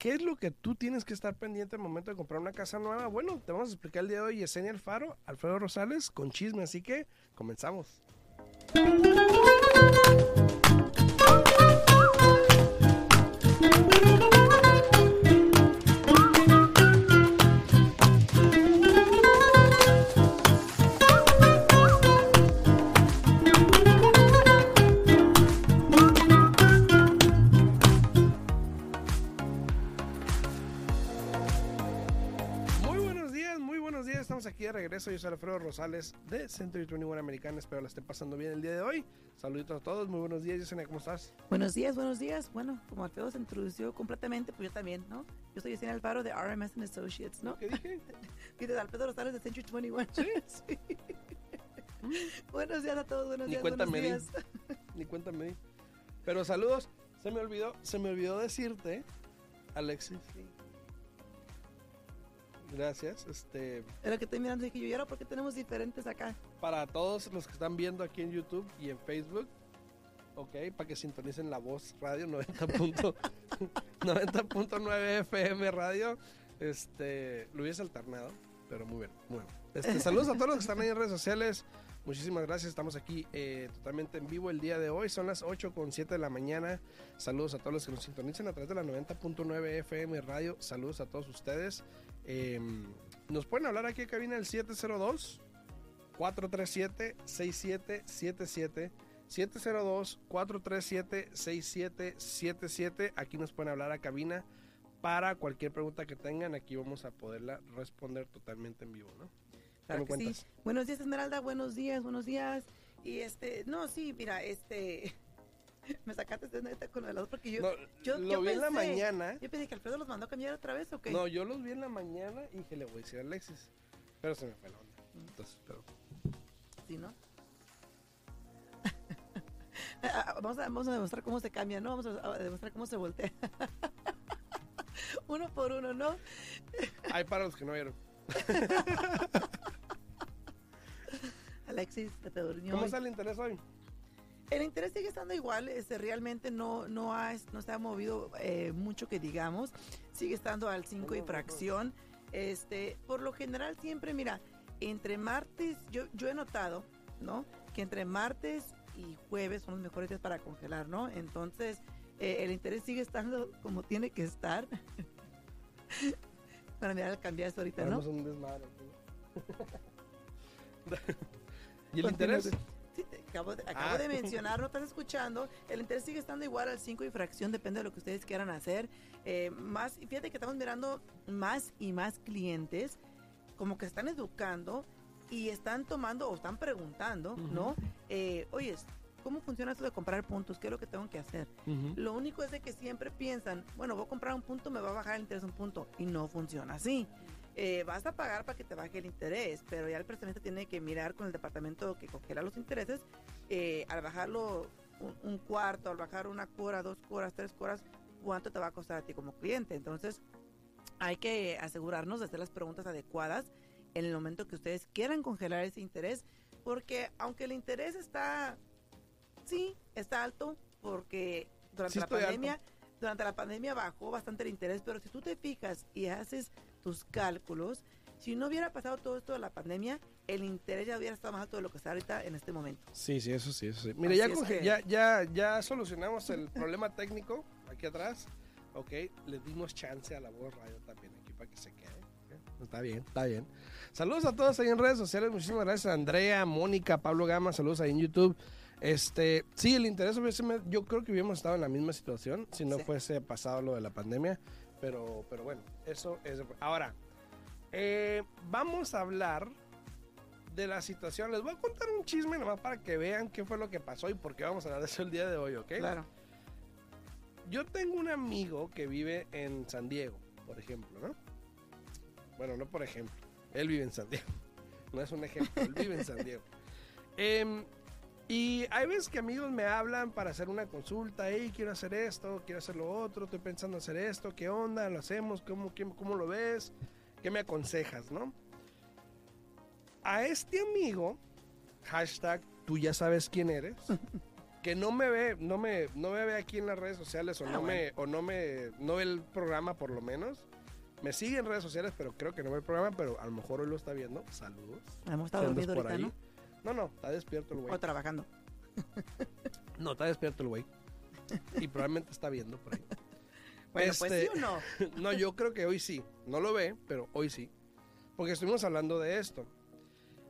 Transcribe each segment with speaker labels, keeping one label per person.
Speaker 1: qué es lo que tú tienes que estar pendiente al momento de comprar una casa nueva? Bueno, te vamos a explicar el día de hoy Yesenia Alfaro, Alfredo Rosales con chisme, así que comenzamos. Regreso. Yo soy Alfredo Rosales de Century 21 Americana. Espero la esté pasando bien el día de hoy. Saluditos a todos. Muy buenos días, Yesenia. ¿Cómo estás?
Speaker 2: Buenos días, buenos días. Bueno, como Alfredo se introdució completamente, pues yo también, ¿no? Yo soy Yesenia Alfaro de RMS and Associates, ¿no?
Speaker 1: ¿Qué dije?
Speaker 2: De Alfredo Rosales de Century 21.
Speaker 1: ¿Sí?
Speaker 2: Sí. buenos días a todos, buenos
Speaker 1: Ni
Speaker 2: días,
Speaker 1: cuenta
Speaker 2: buenos días.
Speaker 1: Ni cuéntame. Pero saludos. Se me olvidó, se me olvidó decirte, Alexis. Gracias. Este,
Speaker 2: Era que estoy mirando y dije yo, ¿y ahora por qué tenemos diferentes acá?
Speaker 1: para todos los que están viendo aquí en YouTube y en Facebook, ok, para que sintonicen la voz radio 90. punto- 90.9 FM radio. Este, lo hubiese alternado, pero muy bien, muy bien. Este, saludos a todos los que están ahí en redes sociales. Muchísimas gracias. Estamos aquí eh, totalmente en vivo el día de hoy. Son las 8 con 7 de la mañana. Saludos a todos los que nos sintonizan a través de la 90.9 FM radio. Saludos a todos ustedes. Eh, nos pueden hablar aquí en cabina el 702 437-6777. 702-437-6777. Aquí nos pueden hablar a cabina para cualquier pregunta que tengan. Aquí vamos a poderla responder totalmente en vivo, ¿no? ¿Qué
Speaker 2: Claro que sí. Buenos días, Esmeralda, buenos días, buenos días. Y este, no, sí, mira, este, me sacaste de neta con el otro porque yo,
Speaker 1: No,
Speaker 2: yo-
Speaker 1: lo
Speaker 2: yo
Speaker 1: vi en la
Speaker 2: pensé-
Speaker 1: mañana.
Speaker 2: yo pensé que Alfredo los mandó a cambiar otra vez o qué?
Speaker 1: No, yo los vi en la mañana y dije, le voy a decir a Alexis. Pero se me fue la onda. Entonces, pero...
Speaker 2: Sí, ¿no? Ah, vamos, a, vamos a demostrar cómo se cambia, ¿no? Vamos a, demostrar cómo se voltea. uno por uno, ¿no?
Speaker 1: Hay para los que no vieron.
Speaker 2: Alexis, te durmió.
Speaker 1: ¿Cómo
Speaker 2: hoy.
Speaker 1: está el interés hoy?
Speaker 2: El interés sigue estando igual, este, realmente no, no, ha, no se ha movido eh, mucho que digamos, sigue estando al 5 y fracción. Este, por lo general siempre, mira, entre martes, yo, yo he notado, ¿no? Que entre martes y jueves son los mejores días para congelar, ¿no? Entonces, eh, el interés sigue estando como tiene que estar. para mirar al cambiar esto ahorita, ¿no?
Speaker 1: Tenemos un desmadre. ¿Y el interés?
Speaker 2: Acabo, de, acabo
Speaker 1: Ah.
Speaker 2: de mencionar, no estás escuchando. El interés sigue estando igual al 5 y fracción, depende de lo que ustedes quieran hacer. Eh, más, fíjate que estamos mirando más y más clientes como que están educando y están tomando o están preguntando, ¿no? Eh, Oye, ¿cómo funciona esto de comprar puntos? ¿Qué es lo que tengo que hacer? Lo único es de que siempre piensan, bueno, voy a comprar un punto, me va a bajar el interés un punto. Y no funciona así. Eh, vas a pagar para que te baje el interés, pero ya el prestamista tiene que mirar con el departamento que congela los intereses, eh, al bajarlo un, un cuarto, al bajar una cuora, dos cuoras, tres cuoras, cuánto te va a costar a ti como cliente. Entonces, hay que asegurarnos de hacer las preguntas adecuadas en el momento que ustedes quieran congelar ese interés, porque aunque el interés está, sí, está alto, porque durante
Speaker 1: Sí
Speaker 2: la pandemia,
Speaker 1: alto.
Speaker 2: durante la pandemia bajó bastante el interés, pero si tú te fijas y haces tus cálculos, si no hubiera pasado todo esto de la pandemia, el interés ya hubiera estado más alto de lo que está ahorita en este momento.
Speaker 1: Sí, sí, eso sí, eso sí. Mira, ya,
Speaker 2: que-
Speaker 1: ya, ya, ya solucionamos el problema técnico aquí atrás. Ok, le dimos chance a la voz radio también aquí para que se quede. ¿ok? Está bien, está bien. Saludos a todos ahí en redes sociales. Muchísimas gracias a Andrea, Mónica, Pablo Gama. Saludos ahí en YouTube. Este, sí, el interés, yo creo que hubiéramos estado en la misma situación si no
Speaker 2: Sí.
Speaker 1: fuese pasado lo de la pandemia. Pero, pero bueno, eso es. Ahora, eh, vamos a hablar de la situación. Les voy a contar un chisme nomás para que vean qué fue lo que pasó y por qué vamos a hablar de eso el día de hoy, ¿ok?
Speaker 2: Claro.
Speaker 1: Yo tengo un amigo que vive en San Diego, por ejemplo, ¿no? Bueno, no por ejemplo. Él vive en San Diego. No es un ejemplo, él vive en San Diego. Em, y hay veces que amigos me hablan para hacer una consulta, hey, quiero hacer esto, quiero hacer lo otro, estoy pensando hacer esto, ¿qué onda? ¿Lo hacemos? ¿Cómo, qué- cómo lo ves? ¿Qué me aconsejas, no? A este amigo, hashtag, tú ya sabes quién eres, que no me ve, no me, no me ve aquí en las redes sociales o
Speaker 2: Ah,
Speaker 1: no me, o no me, no ve el programa por lo menos. Me sigue en redes sociales, pero creo que no ve el programa, pero a lo mejor hoy lo está viendo. Saludos.
Speaker 2: Hemos estado
Speaker 1: Si andas
Speaker 2: dormido
Speaker 1: por
Speaker 2: ahorita,
Speaker 1: ahí.
Speaker 2: ¿no?
Speaker 1: No, no, está despierto el güey.
Speaker 2: O trabajando.
Speaker 1: No, está despierto el güey. Y probablemente está viendo por ahí.
Speaker 2: Bueno, pues
Speaker 1: Este-
Speaker 2: sí o no.
Speaker 1: No, yo creo que hoy sí. No lo ve, pero hoy sí. Porque estuvimos hablando de esto.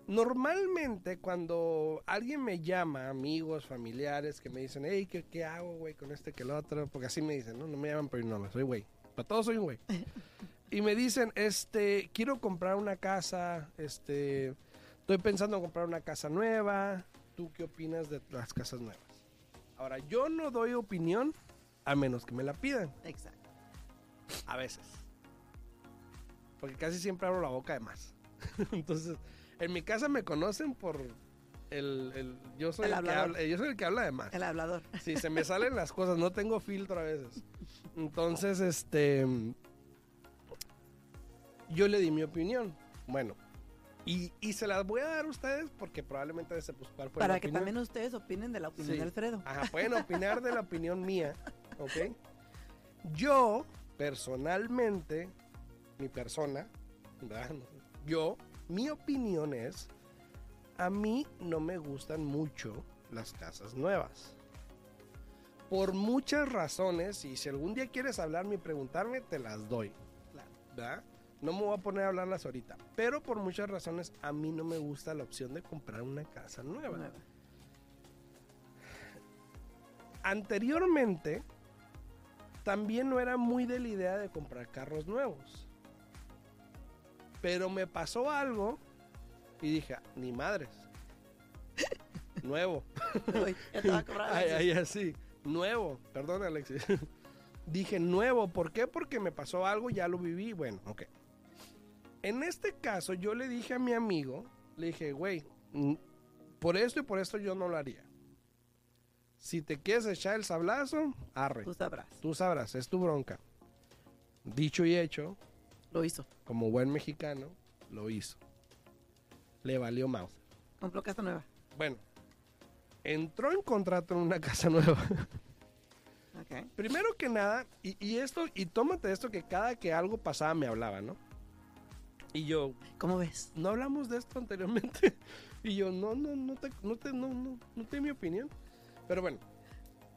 Speaker 1: Normalmente cuando alguien me llama, amigos, familiares, que me dicen, hey, ¿qué, qué hago, güey, con este que el otro? Porque así me dicen, no, no me llaman por mi nombre, soy güey. Para todos soy un güey. Y me dicen, este, quiero comprar una casa, este, estoy pensando en comprar una casa nueva. ¿Tú qué opinas de las casas nuevas? Ahora, yo no doy opinión a menos que me la pidan.
Speaker 2: Exacto.
Speaker 1: A veces. Porque casi siempre abro la boca de más. Entonces, en mi casa me conocen por el... el- yo, soy
Speaker 2: El
Speaker 1: el, que habla, yo soy el que habla de más.
Speaker 2: El hablador.
Speaker 1: Sí, se me salen las cosas, no tengo filtro a veces. Entonces, este... Yo le di mi opinión. Bueno. Y, y se las voy a dar a ustedes porque probablemente se pues, cuál fue la
Speaker 2: Para que
Speaker 1: opinión.
Speaker 2: también ustedes opinen de la opinión
Speaker 1: Sí.
Speaker 2: de Alfredo.
Speaker 1: Ajá, pueden opinar de la opinión mía, ¿ok? Yo, personalmente, mi persona, ¿verdad? yo, mi opinión es, a mí no me gustan mucho las casas nuevas. Por muchas razones, y si algún día quieres hablarme y preguntarme, te las doy. ¿verdad? No me voy a poner a hablarlas ahorita. Pero por muchas razones, a mí no me gusta la opción de comprar una casa nueva
Speaker 2: Nueva.
Speaker 1: anteriormente también no era muy de la idea de comprar carros nuevos. Pero me pasó algo y dije, ni madres. Nuevo. Ay, ay, así. Nuevo. Perdón, Alexis. Dije nuevo. ¿Por qué? Porque me pasó algo, ya lo viví. Bueno, ok. En este caso, yo le dije a mi amigo, le dije, güey, por esto y por esto yo no lo haría. Si te quieres echar el sablazo, arre.
Speaker 2: Tú sabrás.
Speaker 1: Tú sabrás, es tu bronca. Dicho y hecho,
Speaker 2: Lo hizo.
Speaker 1: como buen mexicano, lo hizo. Le valió mouse.
Speaker 2: Compró casa nueva.
Speaker 1: Bueno, entró en contrato en una casa nueva. Primero que nada, y, y esto, y tómate esto que cada que algo pasaba me hablaba, ¿no? Y yo,
Speaker 2: ¿Cómo ves?
Speaker 1: no hablamos de esto anteriormente. Y yo, no, no, no te, no te, no, no, no te di mi opinión. Pero bueno,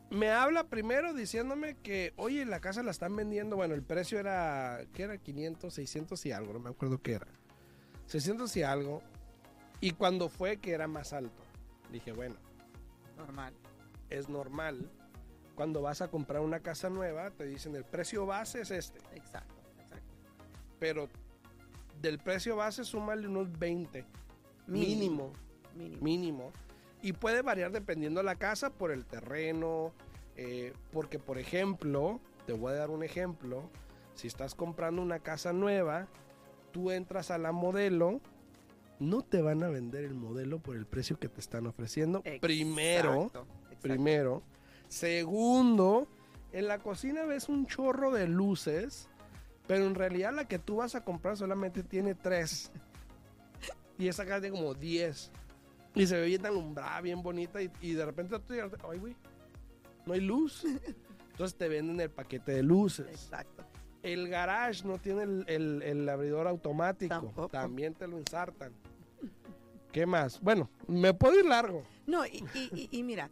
Speaker 1: me habla primero diciéndome que, oye, la casa la están vendiendo, bueno, el precio era, ¿qué era? 500, 600 y algo, no me acuerdo qué era. 600 y algo. Y cuando fue que era más alto. Dije, bueno,
Speaker 2: Normal.
Speaker 1: es normal. Cuando vas a comprar una casa nueva, te dicen el precio base es este.
Speaker 2: Exacto. Exacto.
Speaker 1: Pero del precio base súmale unos 20. Mínimo.
Speaker 2: Mínimo.
Speaker 1: Mínimo. Y puede variar dependiendo de la casa, por el terreno. eh, porque, por ejemplo, te voy a dar un ejemplo. Si estás comprando una casa nueva tú entras a la modelo, no te van a vender el modelo por el precio que te están ofreciendo. Primero,
Speaker 2: exacto.
Speaker 1: primero. Segundo, en la cocina ves un chorro de luces, pero en realidad la que tú vas a comprar solamente tiene tres. Y esa acá tiene como diez. Y se ve bien alumbrada, bien bonita. Y, y de repente tú digas, ay, güey, no hay luz. Entonces te venden el paquete de luces.
Speaker 2: Exacto.
Speaker 1: El garage no tiene el, el- el abridor automático.
Speaker 2: Tampoco.
Speaker 1: También te lo ensartan. ¿Qué más? Bueno, me puedo ir largo.
Speaker 2: No, y, y- y- y mira,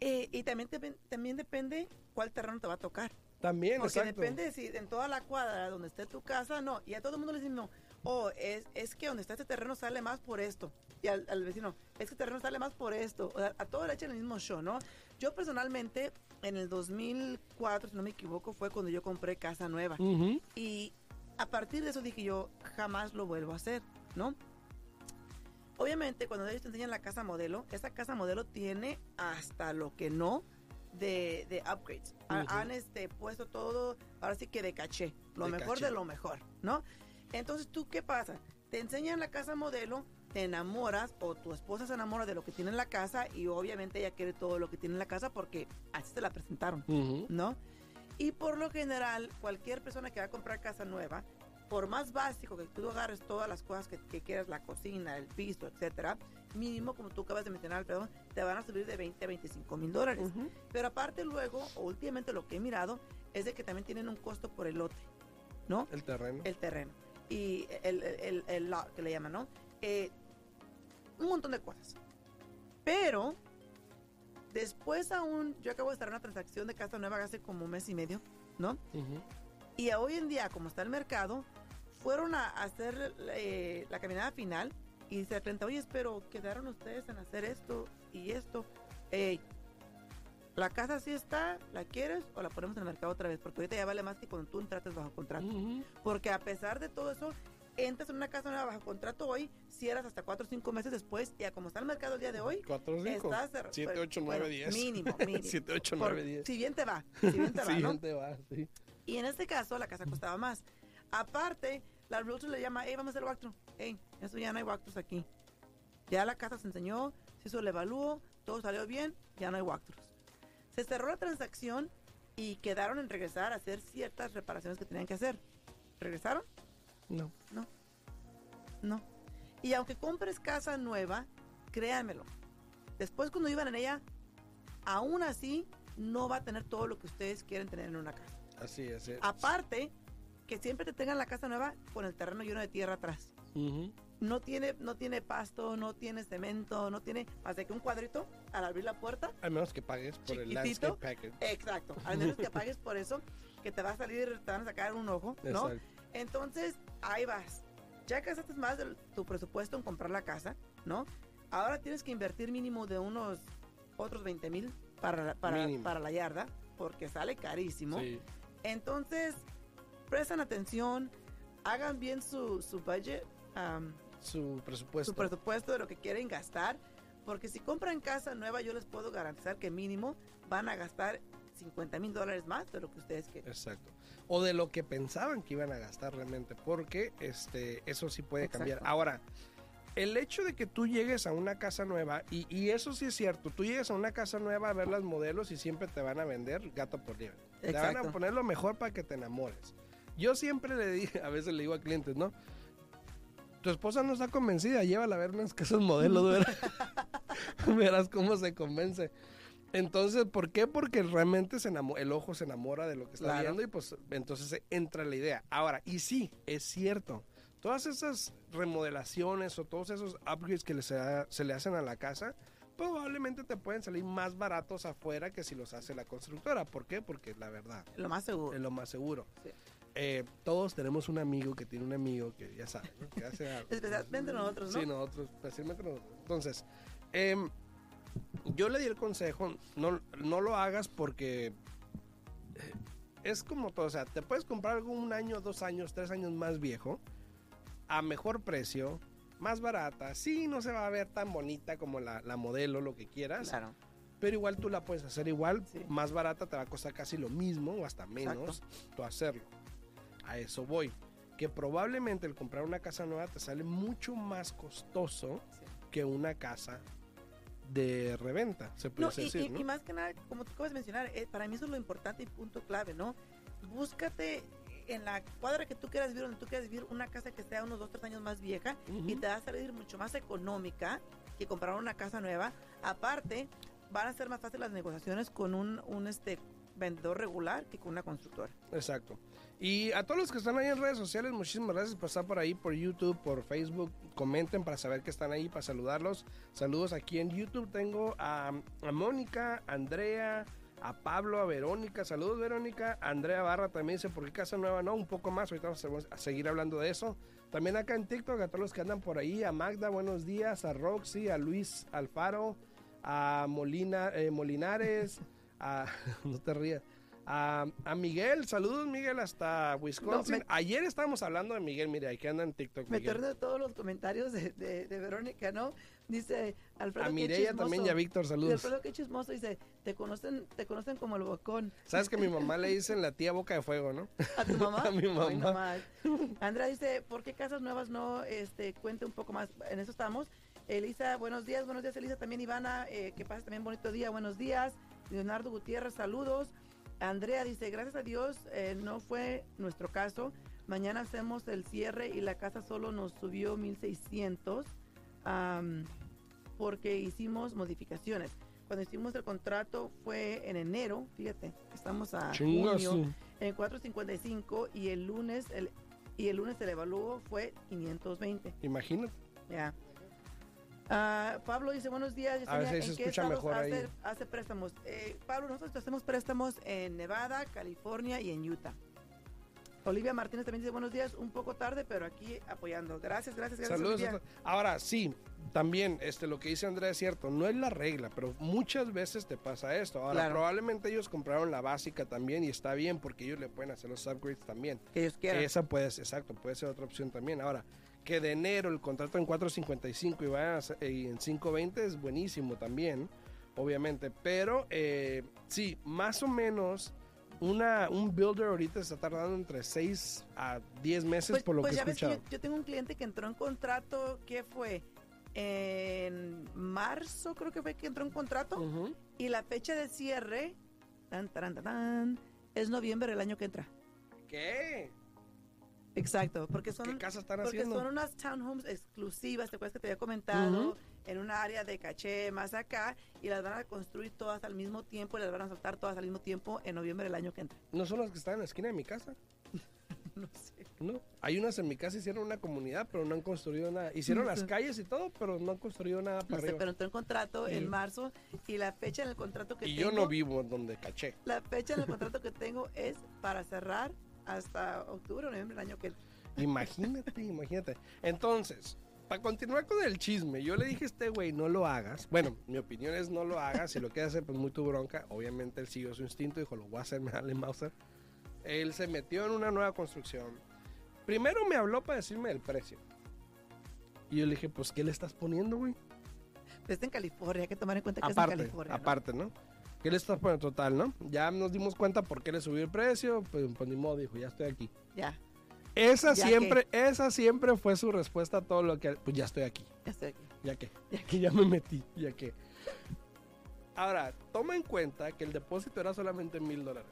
Speaker 2: eh, y también, también depende cuál terreno te va a tocar.
Speaker 1: También,
Speaker 2: Porque
Speaker 1: exacto.
Speaker 2: depende de si en toda la cuadra donde esté tu casa, no. Y a todo el mundo le dicen, no, oh, es, es que donde está este terreno sale más por esto. Y al, al vecino, es que el terreno sale más por esto. O sea, a todo le echan el mismo show, ¿no? Yo personalmente, en el 2004, si no me equivoco, fue cuando yo compré casa nueva.
Speaker 1: Ujú.
Speaker 2: Y a partir de eso dije yo, jamás lo vuelvo a hacer, ¿no? Obviamente, cuando ellos te enseñan la casa modelo, esa casa modelo tiene hasta lo que no de, de upgrades. Ha-
Speaker 1: Ujú.
Speaker 2: Han este, puesto todo, ahora sí que de caché, lo
Speaker 1: De
Speaker 2: mejor
Speaker 1: caché.
Speaker 2: de lo mejor, ¿no? Entonces, ¿tú qué pasa? Te enseñan la casa modelo, te enamoras o tu esposa se enamora de lo que tiene en la casa y obviamente ella quiere todo lo que tiene en la casa porque así te la presentaron.
Speaker 1: Ujú.
Speaker 2: ¿no? Y por lo general, cualquier persona que va a comprar casa nueva, por más básico que tú agarres todas las cosas que, que quieras, la cocina, el piso, etcétera, mínimo, como tú acabas de mencionar, perdón, te van a subir de 20 a 25 mil dólares. Pero aparte luego, o últimamente lo que he mirado, es de que también tienen un costo por el lote, ¿no?
Speaker 1: El terreno.
Speaker 2: El terreno. Y el, el, el- el lot, que le llaman, ¿no? Eh, un montón de cosas. Pero, después aún, yo acabo de estar en una transacción de casa nueva hace como un mes y medio, ¿no? Y hoy en día, como está el mercado, fueron a hacer eh, la caminada final y el cliente, oye, pero quedaron ustedes en hacer esto y esto. Ey, la casa sí está, ¿la quieres o la ponemos en el mercado otra vez? Porque ahorita ya vale más que cuando tú entrates bajo contrato.
Speaker 1: Ujú.
Speaker 2: Porque a pesar de todo eso, entras en una casa nueva bajo contrato hoy, cierras hasta 4 o 5 meses después, y a como está el mercado el día de hoy,
Speaker 1: Cuatro, cinco.
Speaker 2: estás... cer-
Speaker 1: Siete,
Speaker 2: bueno,
Speaker 1: ocho, nueve, diez.
Speaker 2: Mínimo, mínimo.
Speaker 1: Siete, ocho,
Speaker 2: Por-
Speaker 1: nueve, diez.
Speaker 2: Si bien te va, si bien te va, ¿no?
Speaker 1: te va, sí.
Speaker 2: Y en este caso, la casa costaba más. Aparte, la realtor le llama, hey, vamos a hacer walkthrough. Hey, eso ya no hay walkthroughs aquí. Ya la casa se enseñó, se hizo el evalúo, todo salió bien, ya no hay walkthroughs. Se cerró la transacción y quedaron en regresar a hacer ciertas reparaciones que tenían que hacer. ¿Regresaron?
Speaker 1: No.
Speaker 2: No. No. Y aunque compres casa nueva, créanmelo, después cuando vivan en ella, aún así no va a tener todo lo que ustedes quieren tener en una casa.
Speaker 1: Así es. eh.
Speaker 2: Aparte, que siempre te tengan la casa nueva con el terreno lleno de tierra atrás. No tiene, no tiene pasto, no tiene cemento, no tiene más de que un cuadrito al abrir la puerta.
Speaker 1: A menos que pagues por el landscape package.
Speaker 2: Exacto. Al menos que pagues por eso, que te va a salir, te van a sacar un ojo, ¿no?
Speaker 1: Exacto.
Speaker 2: Entonces, ahí vas. Ya gastaste más de tu presupuesto en comprar la casa, ¿no? Ahora tienes que invertir mínimo de unos otros 20 mil para, la- para, para la yarda, porque sale carísimo.
Speaker 1: Sí.
Speaker 2: Entonces, prestan atención, hagan bien su, su budget, am,
Speaker 1: Su presupuesto.
Speaker 2: su presupuesto de lo que quieren gastar, porque si compran casa nueva, yo les puedo garantizar que mínimo van a gastar 50 mil dólares más de lo que ustedes quieren.
Speaker 1: Exacto. O de lo que pensaban que iban a gastar realmente, porque este, eso sí puede cambiar. Ahora, el hecho de que tú llegues a una casa nueva, y, y eso sí es cierto, tú llegues a una casa nueva a ver las modelos y siempre te van a vender gato por liebre. Te van a poner lo mejor para que te enamores. Yo siempre le digo, a veces le digo a clientes, ¿no? Tu esposa no está convencida, llévala a ver unas casas modelo, verás, verás cómo se convence. Entonces, ¿por qué? Porque realmente se enamo- el ojo se enamora de lo que está
Speaker 2: Claro.
Speaker 1: viendo y pues entonces entra la idea. Ahora, y sí, es cierto, todas esas remodelaciones o todos esos upgrades que se, da- se le hacen a la casa, probablemente te pueden salir más baratos afuera que si los hace la constructora. ¿Por qué? Porque la verdad,
Speaker 2: Lo más seguro.
Speaker 1: es lo más seguro.
Speaker 2: Sí.
Speaker 1: Eh, todos tenemos un amigo que tiene un amigo que ya sabe, ¿no? que hace algo.
Speaker 2: Especialmente nosotros, ¿no?
Speaker 1: Sí, nosotros, especialmente nosotros. Entonces, em, yo le di el consejo, no, no lo hagas porque eh, es como todo, o sea, te puedes comprar algo un año, dos años, tres años más viejo, a mejor precio, más barata, sí, no se va a ver tan bonita como la, la modelo, lo que quieras,
Speaker 2: Claro.
Speaker 1: pero igual tú la puedes hacer igual,
Speaker 2: Sí.
Speaker 1: más barata te va a costar casi lo mismo o hasta menos tú hacerlo. A eso voy. que probablemente el comprar una casa nueva te sale mucho más costoso que una casa de reventa, se puede
Speaker 2: No,
Speaker 1: decir,
Speaker 2: y-
Speaker 1: ¿no?
Speaker 2: y más que nada, como tú acabas de mencionar, eh, para mí eso es lo importante y punto clave, ¿no? Búscate en la cuadra que tú quieras vivir, donde tú quieras vivir, una casa que sea unos dos, tres años más vieja y te va a salir mucho más económica que comprar una casa nueva. Aparte, van a ser más fáciles las negociaciones con un, un este vendedor regular que con una constructora.
Speaker 1: Exacto. Y a todos los que están ahí en redes sociales, muchísimas gracias por estar por ahí, por YouTube, por Facebook. Comenten para saber que están ahí, para saludarlos. Saludos aquí en YouTube. Tengo a, a Mónica, a Andrea, a Pablo, a Verónica. Saludos, Verónica. Andrea Barra también dice, ¿por qué casa nueva? No, un poco más. Ahorita vamos a seguir hablando de eso. También acá en TikTok, a todos los que andan por ahí. A Magda, buenos días. A Roxy, a Luis Alfaro, a Molina, eh, Molinares, a... no te rías. A, a Miguel, saludos Miguel hasta Wisconsin.
Speaker 2: No, me-
Speaker 1: Ayer estábamos hablando de Miguel, mira, aquí anda en TikTok.
Speaker 2: Me de todos los comentarios de, de- de Verónica, ¿no? Dice Alfredo.
Speaker 1: A Mireya también y a. Víctor, saludos.
Speaker 2: Alfredo, qué chismoso. Dice, te conocen, te conocen como el bocón.
Speaker 1: Sabes que mi mamá le dicen la tía boca de fuego, ¿no?
Speaker 2: ¿A tu mamá?
Speaker 1: A mi mamá.
Speaker 2: Andrea dice, ¿por qué casas nuevas no este, cuente un poco más? En eso estamos. Elisa, buenos días, buenos días Elisa, también Ivana, eh, que pases también bonito día, buenos días. Leonardo Gutiérrez, saludos. Andrea dice, gracias a Dios, eh, no fue nuestro caso. Mañana hacemos el cierre y la casa solo nos subió 1600 am, porque hicimos modificaciones. Cuando hicimos el contrato fue en enero, fíjate, estamos a junio en 455 y el lunes el y el lunes el evalúo fue 520
Speaker 1: Imagínate.
Speaker 2: ya Ah, Pablo dice buenos días
Speaker 1: A ver si se
Speaker 2: ¿en qué
Speaker 1: escucha mejor ahí.
Speaker 2: hace, hace préstamos Eh, Pablo nosotros hacemos préstamos en Nevada California y en Utah Olivia Martínez también dice buenos días un poco tarde pero aquí apoyando gracias gracias gracias
Speaker 1: Saludos. a
Speaker 2: Olivia.
Speaker 1: Ahora, sí, también este, lo que dice Andrea es cierto, no es la regla, pero muchas veces te pasa esto. Ahora,
Speaker 2: Claro.
Speaker 1: probablemente ellos compraron la básica también y está bien porque ellos le pueden hacer los upgrades también.
Speaker 2: que ellos quieran
Speaker 1: Esa puede ser, exacto, puede ser otra opción también. Ahora, que de enero el contrato en 4.55 y vayan a y en 5.20 es buenísimo también, obviamente. Pero eh, sí, más o menos una, un builder ahorita está tardando entre 6 a 10 meses
Speaker 2: Pues,
Speaker 1: por lo
Speaker 2: pues
Speaker 1: que he
Speaker 2: ya ves que
Speaker 1: escuchado.
Speaker 2: yo, yo tengo un cliente que entró en contrato, ¿qué fue? En marzo creo que fue que entró en contrato y la fecha de cierre tan, taran, tan, tan, es noviembre del año que entra.
Speaker 1: ¿Qué?
Speaker 2: Exacto, porque son,
Speaker 1: ¿Qué están
Speaker 2: porque
Speaker 1: haciendo?
Speaker 2: son unas townhomes exclusivas, ¿te acuerdas que te había comentado? En una área de caché más acá y las van a construir todas al mismo tiempo y las van a saltar todas al mismo tiempo en noviembre del año que entra.
Speaker 1: ¿No son las que están en la esquina de mi casa?
Speaker 2: No sé.
Speaker 1: No. Hay unas en mi casa, hicieron una comunidad, pero no han construido nada. Hicieron
Speaker 2: No
Speaker 1: las
Speaker 2: sé.
Speaker 1: calles y todo, pero no han construido nada
Speaker 2: No
Speaker 1: para
Speaker 2: sé,
Speaker 1: arriba.
Speaker 2: pero entró en contrato
Speaker 1: Sí.
Speaker 2: en marzo y la fecha en el contrato que
Speaker 1: y
Speaker 2: tengo...
Speaker 1: yo no vivo donde caché.
Speaker 2: La fecha en el contrato que tengo es para cerrar hasta octubre o noviembre del año que entra.
Speaker 1: Imagínate, imagínate. Entonces, para continuar con el chisme, yo le dije a este güey, no lo hagas. Bueno, mi opinión es no lo hagas. Si lo quieres hacer, pues muy tu bronca. Obviamente él siguió su instinto, dijo, lo voy a hacer, me dale Mauser. Él se metió en una nueva construcción. Primero me habló para decirme el precio. Y yo le dije, pues, ¿qué le estás poniendo, güey?
Speaker 2: Está en California, hay que tomar en cuenta que es
Speaker 1: Aparte,
Speaker 2: en California. ¿no?
Speaker 1: aparte, ¿no? ¿Qué le estás poniendo total, no? Ya nos dimos cuenta por qué le subió el precio, pues, pues ni modo, dijo, ya estoy aquí.
Speaker 2: Ya,
Speaker 1: Esa
Speaker 2: ¿Ya
Speaker 1: siempre, esa siempre fue su respuesta a todo lo que, pues ya estoy aquí.
Speaker 2: ya estoy aquí.
Speaker 1: Ya que, ya que ya me metí, ya que. Ahora, toma en cuenta que el depósito era solamente mil dólares.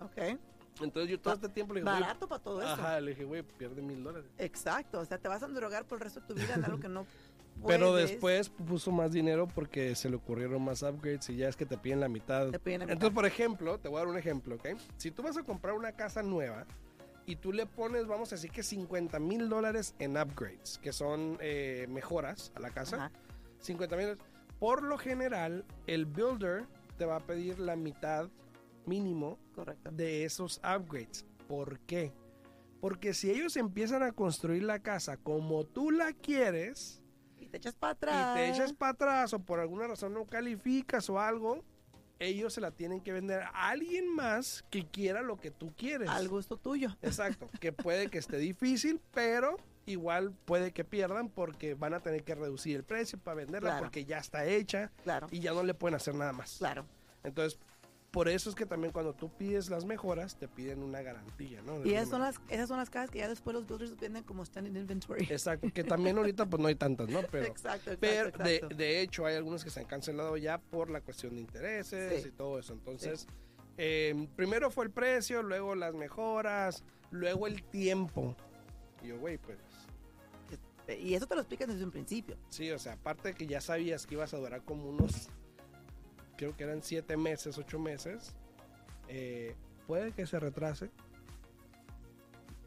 Speaker 2: Ok.
Speaker 1: Entonces yo todo este tiempo le dije,
Speaker 2: Barato para todo eso.
Speaker 1: ajá, le dije, güey, pierde mil dólares.
Speaker 2: Exacto, o sea, te vas a drogar por el resto de tu vida en algo que no
Speaker 1: Pero después puso más dinero porque se le ocurrieron más upgrades y ya es que te piden la mitad.
Speaker 2: Te piden la mitad.
Speaker 1: Entonces, por ejemplo, te voy a dar un ejemplo, ¿ok? Si tú vas a comprar una casa nueva y tú le pones, vamos a decir que 50 mil dólares en upgrades, que son eh, mejoras a la casa,
Speaker 2: Ajá.
Speaker 1: 50 mil. Por lo general, el builder te va a pedir la mitad mínimo
Speaker 2: Correcto.
Speaker 1: de esos upgrades. ¿Por qué? Porque si ellos empiezan a construir la casa como tú la quieres
Speaker 2: te echas para atrás.
Speaker 1: y te echas para atrás o por alguna razón no calificas o algo, ellos se la tienen que vender a alguien más que quiera lo que tú quieres.
Speaker 2: al gusto tuyo.
Speaker 1: Exacto, que puede que esté difícil, pero igual puede que pierdan porque van a tener que reducir el precio para venderla
Speaker 2: Claro.
Speaker 1: porque ya está hecha
Speaker 2: Claro.
Speaker 1: y ya no le pueden hacer nada más.
Speaker 2: Claro.
Speaker 1: Entonces, por eso es que también cuando tú pides las mejoras, te piden una garantía, ¿no?
Speaker 2: Y esas son, las, esas son las casas que ya después los builders venden como standing inventory.
Speaker 1: Exacto, que también ahorita pues no hay tantas, ¿no? Pero,
Speaker 2: exacto, exacto,
Speaker 1: pero
Speaker 2: exacto.
Speaker 1: De, de hecho hay algunos que se han cancelado ya por la cuestión de intereses
Speaker 2: Sí.
Speaker 1: y todo eso. Entonces, eh, primero fue el precio, luego las mejoras, luego el tiempo. Y yo, güey, pues
Speaker 2: Y eso te lo explican desde un principio.
Speaker 1: sí, o sea, aparte de que ya sabías que ibas a durar como unos, creo que eran siete meses, ocho meses, eh, puede que se retrase.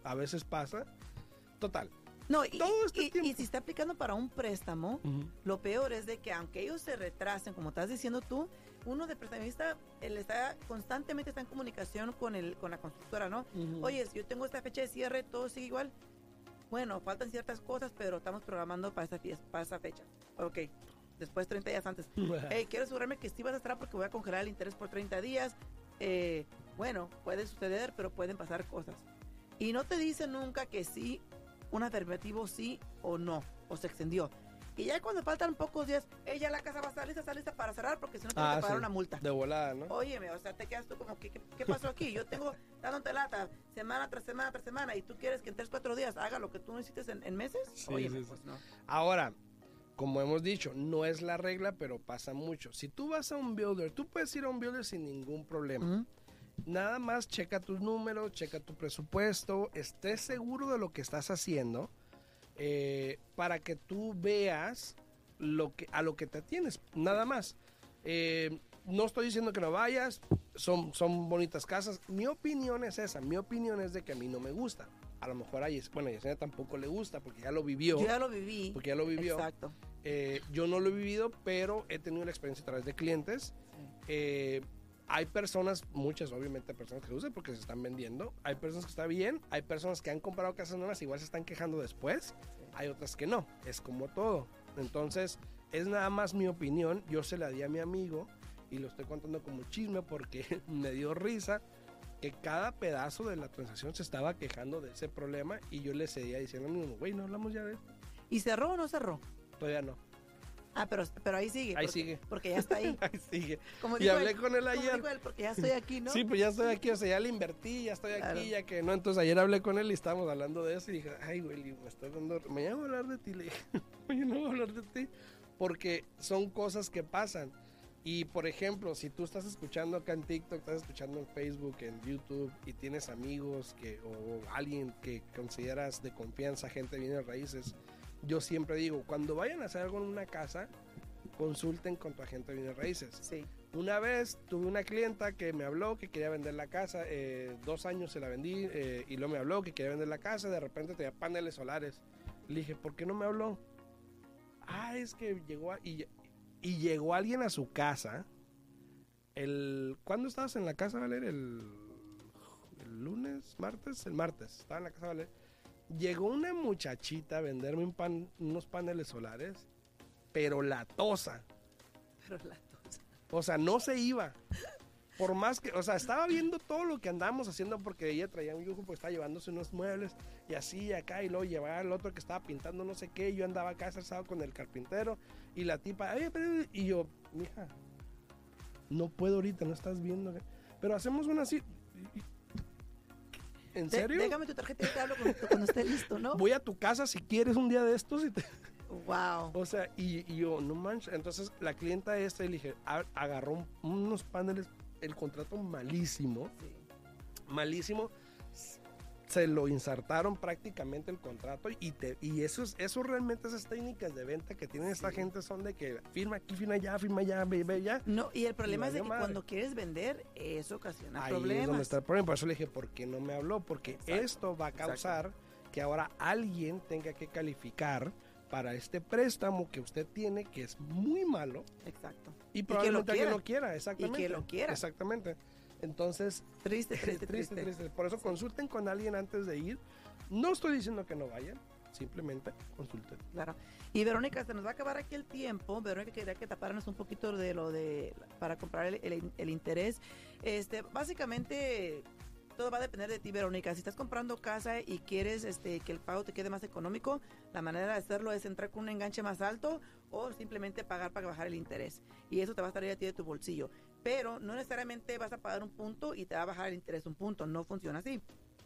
Speaker 1: A veces pasa. Total.
Speaker 2: No, y,
Speaker 1: Todo este
Speaker 2: y-
Speaker 1: tiempo.
Speaker 2: y si está aplicando para un préstamo, lo peor es de que aunque ellos se retrasen, como estás diciendo tú, uno de prestamista él está constantemente está en comunicación con el con la constructora, ¿no?
Speaker 1: Ujú.
Speaker 2: Oye, si yo tengo esta fecha de cierre, todo sigue igual. Bueno, faltan ciertas cosas, pero estamos programando para esa, para esa fecha. Ok, después 30 días antes. Hey, quiero asegurarme que sí vas a estar porque voy a congelar el interés por 30 días. Eh, bueno, puede suceder, pero pueden pasar cosas. Y no te dicen nunca que sí, un afirmativo sí o no, o se extendió. Y ya cuando faltan pocos días, ella la casa va a estar lista, está lista para cerrar porque si no tienes
Speaker 1: Ah,
Speaker 2: que pagar
Speaker 1: sí.
Speaker 2: una multa.
Speaker 1: De volada, ¿no?
Speaker 2: Óyeme, o sea, te quedas tú como, ¿qué, qué, qué pasó aquí? Yo tengo dándote lata semana tras semana tras semana y tú quieres que en tres, cuatro días haga lo que tú necesites en, en meses.
Speaker 1: Sí,
Speaker 2: Óyeme,
Speaker 1: sí.
Speaker 2: pues no.
Speaker 1: Ahora, como hemos dicho, no es la regla, pero pasa mucho. Si tú vas a un builder, tú puedes ir a un builder sin ningún problema. Nada más checa tus números, checa tu presupuesto, estés seguro de lo que estás haciendo eh, para que tú veas lo que, a lo que te tienes. Nada más. Eh, no estoy diciendo que no vayas, son, son bonitas casas. Mi opinión es esa, mi opinión es de que a mí no me gusta. A lo mejor a Yes- bueno, a Yesenia tampoco le gusta porque ya lo vivió.
Speaker 2: Yo ya lo viví.
Speaker 1: Porque ya lo vivió.
Speaker 2: Exacto.
Speaker 1: Eh, yo no lo he vivido, pero he tenido la experiencia a través de clientes. Eh, hay personas, muchas obviamente personas que lo usan porque se están vendiendo. Hay personas que está bien, hay personas que han comprado casas nuevas, igual se están quejando después. Hay otras que no, es como todo. Entonces, es nada más mi opinión. Yo se la di a mi amigo y lo estoy contando como chisme porque me dio risa que cada pedazo de la transacción se estaba quejando de ese problema y yo le seguía diciendo a mi güey, no hablamos ya de esto.
Speaker 2: ¿Y cerró o no cerró?
Speaker 1: Todavía no.
Speaker 2: Ah, pero, pero ahí sigue.
Speaker 1: Ahí
Speaker 2: porque,
Speaker 1: sigue.
Speaker 2: Porque ya está ahí.
Speaker 1: Ahí sigue.
Speaker 2: Como
Speaker 1: Y hablé
Speaker 2: él,
Speaker 1: con él ayer.
Speaker 2: él, porque ya estoy aquí, ¿no?
Speaker 1: Sí, pues ya estoy aquí, o sea, ya le invertí, ya estoy
Speaker 2: Claro.
Speaker 1: aquí, ya que no. Entonces ayer hablé con él y estábamos hablando de eso y dije, ay, güey, me estás dando. Mañana voy a hablar de ti, le dije, mañana voy a hablar de ti. Porque son cosas que pasan. Y por ejemplo, si tú estás escuchando acá en TikTok, estás escuchando en Facebook, en YouTube y tienes amigos que, o alguien que consideras de confianza, gente viene raíces, yo siempre digo, cuando vayan a hacer algo en una casa, consulten con tu agente de bienes raíces.
Speaker 2: Sí.
Speaker 1: Una vez tuve una clienta que me habló que quería vender la casa, eh, dos años se la vendí eh, y luego me habló que quería vender la casa, de repente tenía paneles solares. Le dije, ¿por qué no me habló? Ah, es que llegó a- y, y llegó alguien a su casa. El, ¿Cuándo estabas en la casa, Valeria? El, el lunes, martes, el martes. Estaba en la casa, Valeria. Llegó una muchachita a venderme un pan- unos paneles solares, pero la tosa.
Speaker 2: Pero la tos.
Speaker 1: O sea, no se iba. Por más que, o sea, estaba viendo todo lo que andábamos haciendo porque ella traía un yugo, pues estaba llevándose unos muebles y así y acá y luego llevaba al otro que estaba pintando no sé qué. y Yo andaba acá estresado con el carpintero y la tipa, "Ay, pero-", y yo, mija, no puedo ahorita, no estás viendo. que-". Pero hacemos una así. ¿En
Speaker 2: De-
Speaker 1: serio?
Speaker 2: déjame tu tarjeta y te hablo cuando, cuando esté listo, ¿no?
Speaker 1: Voy a tu casa si quieres un día de estos y te,
Speaker 2: Wow.
Speaker 1: o sea, y, y yo, no manches. Entonces, la clienta esta, y dije, agarró un- unos paneles, el contrato malísimo,
Speaker 2: Sí.
Speaker 1: malísimo. Se lo insertaron prácticamente el contrato y te y eso es eso realmente esas técnicas de venta que tienen esta gente son de que firma aquí, firma allá, firma allá, ve, ve allá.
Speaker 2: No, y el problema es de que
Speaker 1: madre.
Speaker 2: cuando quieres vender, eso ocasiona
Speaker 1: Ahí es donde está el problema. Por eso le dije, ¿por qué no me habló? Porque
Speaker 2: Exacto,
Speaker 1: esto va a
Speaker 2: exacto.
Speaker 1: causar que ahora alguien tenga que calificar para este préstamo que usted tiene, que es muy malo,
Speaker 2: Exacto.
Speaker 1: y
Speaker 2: que lo
Speaker 1: probablemente alguien
Speaker 2: quiera.
Speaker 1: lo quiera, exactamente.
Speaker 2: lo quiera.
Speaker 1: Exactamente. Entonces,
Speaker 2: Triste,
Speaker 1: triste,
Speaker 2: triste,
Speaker 1: triste. Por eso consulten con alguien antes de ir. No estoy diciendo que no vayan, simplemente consulten.
Speaker 2: Claro. Y Verónica, se nos va a acabar aquí el tiempo. Verónica quería que tapáramos un poquito de lo de para comprar el, el- el interés. Este, básicamente todo va a depender de ti, Verónica. Si estás comprando casa y quieres este, que el pago te quede más económico, la manera de hacerlo es entrar con un enganche más alto o simplemente pagar para bajar el interés. Y eso te va a estar ahí a ti de tu bolsillo. Pero no necesariamente vas a pagar un punto y te va a bajar el interés un punto, no funciona así.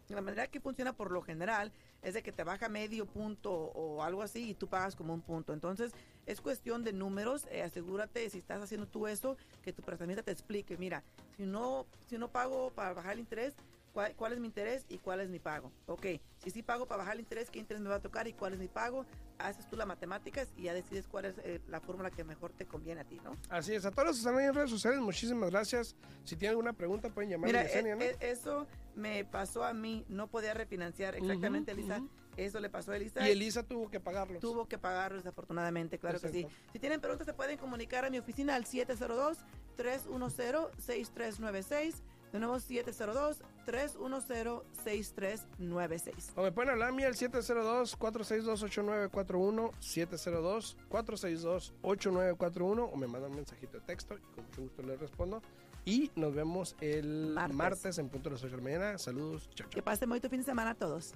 Speaker 2: La manera que funciona por lo general es de que te baja medio punto o algo así y tú pagas como un punto. Entonces es cuestión de números. Eh, asegúrate si estás haciendo tú eso que tu prestamista te explique. Mira, si no si no pago para bajar el interés, ¿Cuál, es mi interés y cuál es mi pago? Ok, si sí pago para bajar el interés, ¿qué interés me va a tocar y cuál es mi pago? Haces tú las matemáticas y ya decides cuál es eh, la fórmula que mejor te conviene a ti, ¿no?
Speaker 1: Así es, a todos los que están ahí en redes sociales, muchísimas gracias. Si tienen alguna pregunta, pueden llamarme.
Speaker 2: Mira, e, e, eso me pasó a mí, no podía refinanciar exactamente, Elisa. Eso le pasó a Elisa.
Speaker 1: Y Elisa tuvo que pagarlos.
Speaker 2: Tuvo que pagarlos, desafortunadamente, claro que sí. Si tienen preguntas, se pueden comunicar a mi oficina al 702-310-6396. De nuevo, 702-310-6396.
Speaker 1: O me pueden hablar a mí al 702-462-8941, 702-462-8941, o me mandan un mensajito de texto y con mucho gusto les respondo. Y nos vemos el martes, en punto de las 8 de la mañana. Saludos, chao,
Speaker 2: Que pasen muy tu fin de semana a todos.